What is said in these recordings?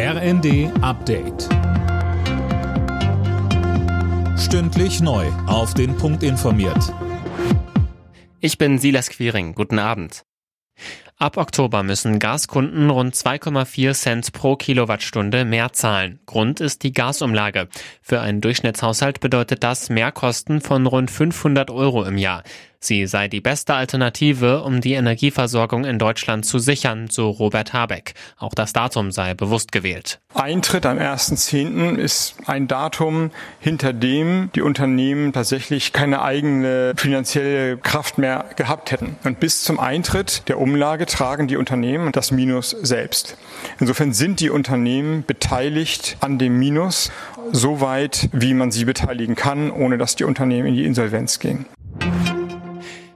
RND Update. Stündlich neu. Auf den Punkt informiert. Ich bin Silas Quiring. Guten Abend. Ab Oktober müssen Gaskunden rund 2,4 Cent pro Kilowattstunde mehr zahlen. Grund ist die Gasumlage. Für einen Durchschnittshaushalt bedeutet das Mehrkosten von rund 500 Euro im Jahr. Sie sei die beste Alternative, um die Energieversorgung in Deutschland zu sichern, so Robert Habeck. Auch das Datum sei bewusst gewählt. Eintritt am 1.10. ist ein Datum, hinter dem die Unternehmen tatsächlich keine eigene finanzielle Kraft mehr gehabt hätten. Und bis zum Eintritt der Umlage tragen die Unternehmen das Minus selbst. Insofern sind die Unternehmen beteiligt an dem Minus, so weit, wie man sie beteiligen kann, ohne dass die Unternehmen in die Insolvenz gehen.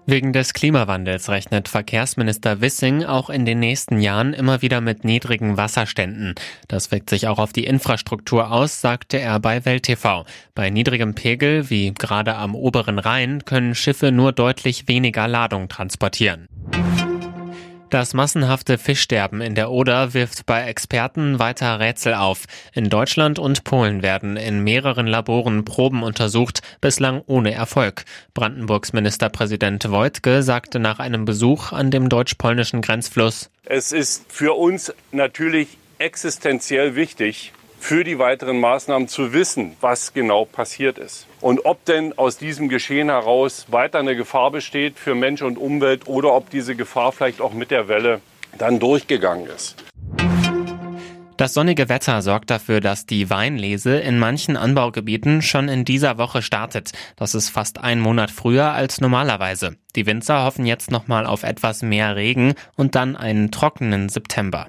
Wegen des Klimawandels rechnet Verkehrsminister Wissing auch in den nächsten Jahren immer wieder mit niedrigen Wasserständen. Das wirkt sich auch auf die Infrastruktur aus, sagte er bei Welt TV. Bei niedrigem Pegel, wie gerade am oberen Rhein, können Schiffe nur deutlich weniger Ladung transportieren. Das massenhafte Fischsterben in der Oder wirft bei Experten weiter Rätsel auf. In Deutschland und Polen werden in mehreren Laboren Proben untersucht, bislang ohne Erfolg. Brandenburgs Ministerpräsident Wojtke sagte nach einem Besuch an dem deutsch-polnischen Grenzfluss, Es ist für uns natürlich existenziell wichtig, für die weiteren Maßnahmen zu wissen, was genau passiert ist. Und ob denn aus diesem Geschehen heraus weiter eine Gefahr besteht für Mensch und Umwelt oder ob diese Gefahr vielleicht auch mit der Welle dann durchgegangen ist. Das sonnige Wetter sorgt dafür, dass die Weinlese in manchen Anbaugebieten schon in dieser Woche startet. Das ist fast ein Monat früher als normalerweise. Die Winzer hoffen jetzt nochmal auf etwas mehr Regen und dann einen trockenen September.